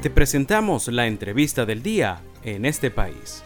Te presentamos la entrevista del día en este país.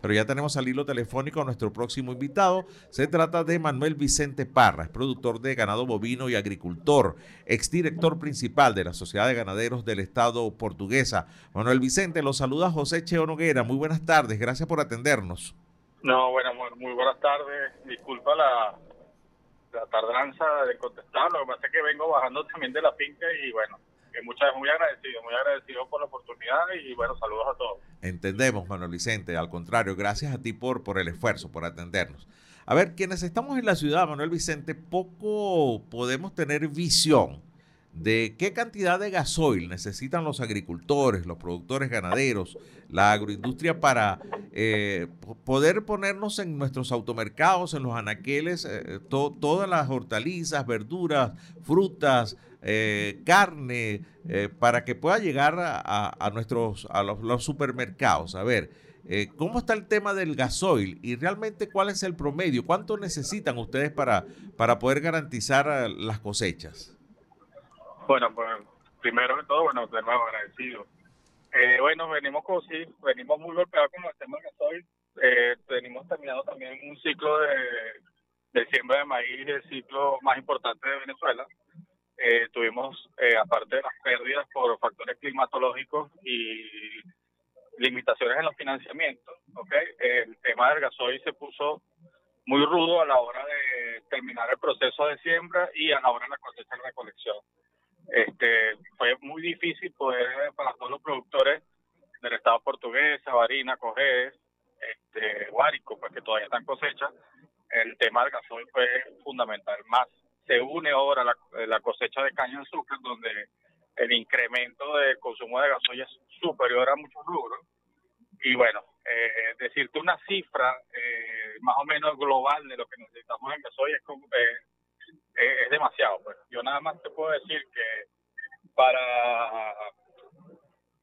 Pero ya tenemos al hilo telefónico a nuestro próximo invitado. Se trata de Manuel Vicente Parra, es productor de ganado bovino y agricultor, exdirector principal de la Sociedad de Ganaderos del Estado portuguesa. Manuel Vicente, los saluda José Cheo Noguera. Muy buenas tardes, gracias por atendernos. No, bueno, muy, buenas tardes. Disculpa la, la tardanza de contestar. Lo que pasa es que vengo bajando también de la finca y bueno, muchas muy agradecido, muy agradecido por la oportunidad y bueno, saludos a todos. Entendemos, Manuel Vicente, al contrario, gracias a ti por, por el esfuerzo, por atendernos. A ver, quienes estamos en la ciudad, Manuel Vicente, poco podemos tener visión de qué cantidad de gasoil necesitan los agricultores, los productores ganaderos, la agroindustria para eh, poder ponernos en nuestros automercados, en los anaqueles, eh, todas las hortalizas, verduras, frutas, eh, carne, para que pueda llegar a, nuestros a los, supermercados. A ver, ¿cómo está el tema del gasoil y realmente cuál es el promedio? ¿Cuánto necesitan ustedes para, para poder garantizar las cosechas? Bueno, pues primero que todo, bueno, de nuevo agradecido. Eh, bueno, venimos con, sí, venimos muy golpeados con el tema que estoy. Eh, venimos terminando también un ciclo de, de siembra de maíz, el ciclo más importante de Venezuela. Eh, tuvimos, eh, aparte de las pérdidas por factores climatológicos y limitaciones en los financiamientos, ¿okay? el tema del gasoil se puso muy rudo a la hora de terminar el proceso de siembra y a la hora de la cosecha y recolección. Este, fue muy difícil poder, para todos los productores del Estado portugués, Sabarina, Cojedes, este, Guárico, pues que todavía están cosecha, el tema del gasoil fue fundamental. Más se une ahora la, la cosecha de caña de azúcar, donde el incremento del consumo de gasoil es superior a muchos rubros. Y bueno, eh, decirte una cifra eh, más o menos global de lo que necesitamos en gasoil es eh, es, demasiado. Pues. Yo nada más te puedo decir que para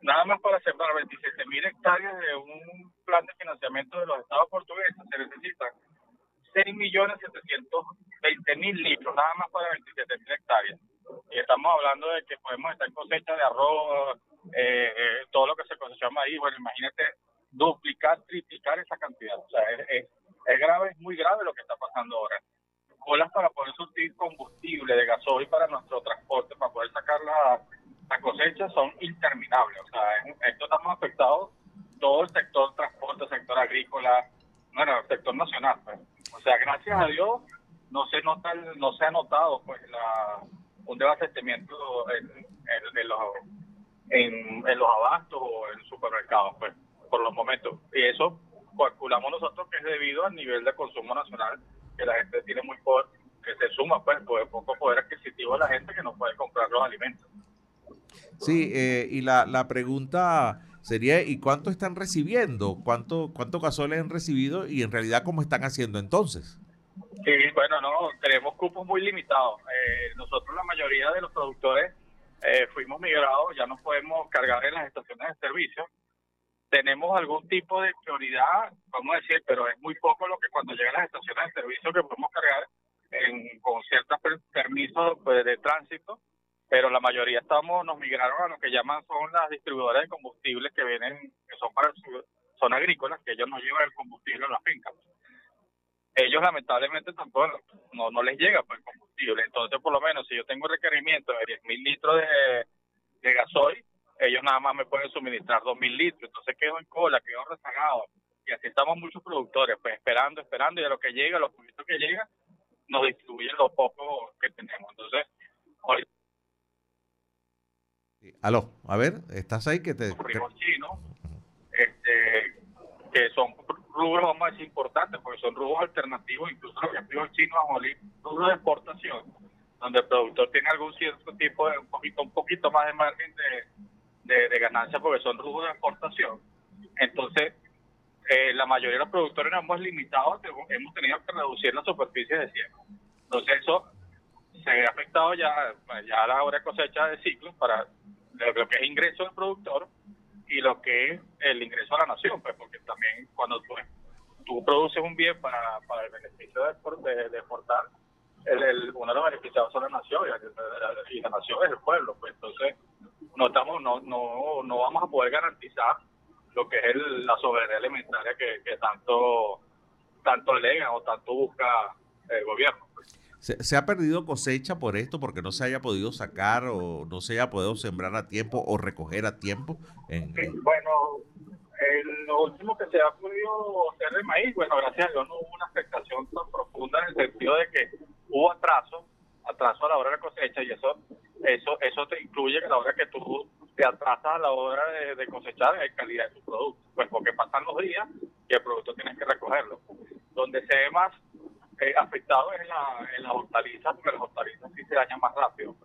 nada más para sembrar 27 mil hectáreas de un plan de financiamiento de los estados portugueses se necesitan 6 millones 720 mil litros, nada más para 27 mil hectáreas. Y estamos hablando de que podemos estar en cosecha de arroz, eh, eh, todo lo que se cosecha ahí. Bueno, imagínate duplicar, triplicar esa cantidad. O sea, es, es grave, es muy grave lo que está pasando ahora colas para poder surtir combustible de gasoil para nuestro transporte, para poder sacar la, cosecha, son interminables. O sea, esto estamos afectados todo el sector transporte, sector agrícola, bueno, el sector nacional. Pues. O sea, gracias a Dios no se nota, no se ha notado pues la, un desabastecimiento en, en, los, en, en los abastos o en supermercados, pues, por los momentos. Y eso calculamos nosotros que es debido al nivel de consumo nacional que la gente tiene muy poder, que se suma pues poco poder adquisitivo a la gente que no puede comprar los alimentos. Sí, eh, y la, la pregunta sería, ¿y cuánto están recibiendo? ¿Cuánto, cuánto gasoil han recibido y en realidad cómo están haciendo entonces? Sí, bueno, no, tenemos cupos muy limitados. Eh, nosotros la mayoría de los productores eh, fuimos migrados, ya no podemos cargar en las estaciones de servicio tenemos algún tipo de prioridad, vamos a decir, pero es muy poco lo que cuando llegan las estaciones de servicio que podemos cargar en, con ciertos permisos pues, de tránsito, pero la mayoría estamos nos migraron a lo que llaman son las distribuidoras de combustibles que vienen, que son para son agrícolas, que ellos nos llevan el combustible a las fincas. Ellos lamentablemente tampoco no, no les llega pues, el combustible, entonces por lo menos si yo tengo requerimiento de 10 mil litros de, de gasoil, ellos nada más me pueden suministrar 2.000 litros, entonces quedo en cola, quedo rezagado. Y así estamos muchos productores, pues esperando, esperando, y a lo que llega, los poquitos que llegan, nos distribuyen los pocos que tenemos. Entonces, hoy... Aló, a ver, ¿estás ahí? que te... Los chinos, este, que son rubros, vamos a decir, importantes, porque son rubros alternativos, incluso los activos chinos, rubros de exportación, donde el productor tiene algún cierto tipo de, un poquito, un poquito más de margen de de, ganancia porque son rubros de exportación. Entonces, eh, la mayoría de los productores hemos limitado, hemos tenido que reducir la superficie de siembra. Entonces, eso se ha afectado ya, ya a la hora de cosecha de ciclos para lo que es ingreso del productor y lo que es el ingreso a la nación, pues porque también cuando tú, tú produces un bien para, para el beneficio de, de, exportar, el, uno de los beneficiados son la nación y la nación es el pueblo. Pues entonces no estamos, no, no, no vamos a poder garantizar lo que es la soberanía alimentaria que, que tanto tanto alegan o tanto busca el gobierno. ¿Se, ha perdido cosecha por esto, porque no se haya podido sacar o no se haya podido sembrar a tiempo o recoger a tiempo? En, Bueno, lo último que se ha podido hacer de maíz, bueno, gracias a Dios no hubo una afectación tan profunda en el sentido de que hubo atraso, atraso a la hora de la cosecha y eso eso eso te incluye que la hora que tú te atrasas a la hora de, cosechar en calidad de tu producto, pues porque pasan los días y el producto tienes que recogerlo. Donde se ve más eh, afectado es en la, en la hortalizas, porque las hortalizas sí se dañan más rápido.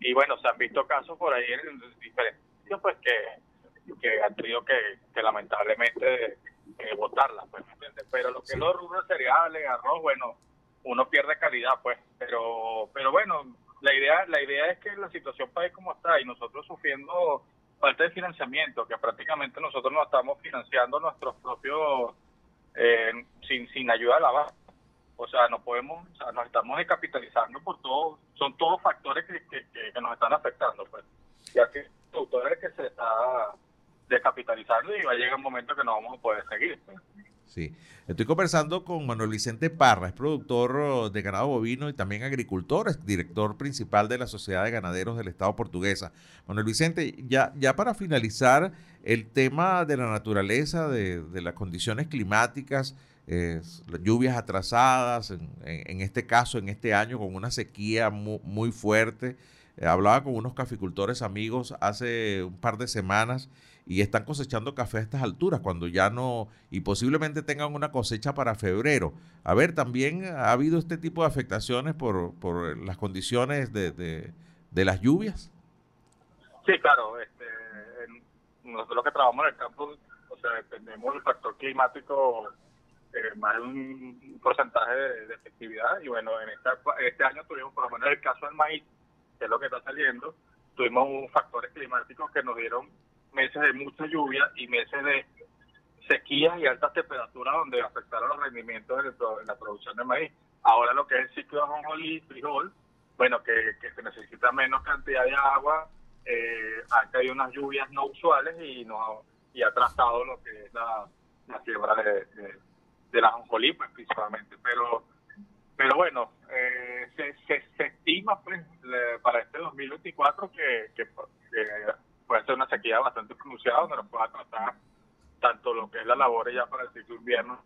Y bueno, se han visto casos por ahí en diferentes sitios, pues que, que han tenido que, que lamentablemente eh, botarlas, pues, Pero lo que es los rubros cereales, arroz, bueno, uno pierde calidad, pues, pero, pero bueno, la idea, la idea es que la situación país como está y nosotros sufriendo falta de financiamiento, que prácticamente nosotros nos estamos financiando nuestros propios, eh, sin, sin ayuda de la base. O sea, no podemos, o sea, nos estamos descapitalizando por todo, son todos factores que, que, nos están afectando, pues. Ya que el que se está descapitalizando y va a llegar un momento que no vamos a poder seguir. Pues. Sí. Estoy conversando con Manuel Vicente Parra, es productor oh, de ganado bovino y también agricultor, es director principal de la Sociedad de Ganaderos del Estado portuguesa. Manuel Vicente, ya, ya para finalizar, el tema de la naturaleza, de, las condiciones climáticas, lluvias atrasadas, en, este caso, en este año, con una sequía muy, muy fuerte. Eh, hablaba con unos caficultores amigos hace un par de semanas y están cosechando café a estas alturas, cuando ya no, y posiblemente tengan una cosecha para febrero. A ver, también ha habido este tipo de afectaciones por, por las condiciones de, de, las lluvias. Sí, claro, este, nosotros que trabajamos en el campo, o sea, dependemos del factor climático eh, más de un porcentaje de, efectividad y bueno, en este año tuvimos, por lo menos en el caso del maíz, que es lo que está saliendo, tuvimos un factores climáticos que nos dieron meses de mucha lluvia y meses de sequías y altas temperaturas donde afectaron los rendimientos en, la producción de maíz. Ahora lo que es el ciclo de ajonjolí frijol, bueno, que, se necesita menos cantidad de agua, eh, han caído unas lluvias no usuales y nos y ha trazado lo que es la, la quiebra de, de, la ajonjolí, pues, principalmente. Pero pero bueno, eh, se, se, estima pues para este 2024 que, que, que puede ser una sequía bastante pronunciada donde nos pueda tratar tanto lo que es la labor ya para el ciclo invierno,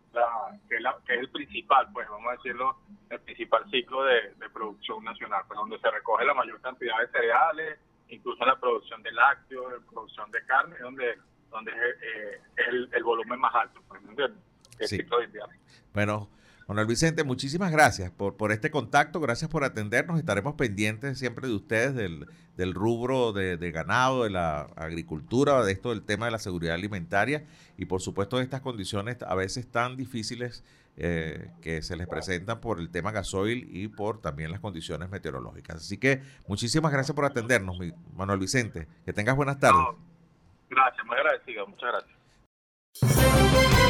que, es que, es el principal, pues vamos a decirlo, el principal ciclo de, producción nacional, pues donde se recoge la mayor cantidad de cereales, incluso la producción de lácteos, la producción de carne, donde donde es, eh, el, volumen más alto, pues, El ciclo de invierno. Bueno, Manuel Vicente, muchísimas gracias por, por este contacto, gracias por atendernos. Estaremos pendientes siempre de ustedes, del, del rubro de, ganado, de la agricultura, de esto del tema de la seguridad alimentaria y por supuesto de estas condiciones a veces tan difíciles eh, que se les presentan por el tema gasoil y por también las condiciones meteorológicas. Así que muchísimas gracias por atendernos, Manuel Vicente. Que tengas buenas tardes. gracias, muy agradecido. Muchas gracias.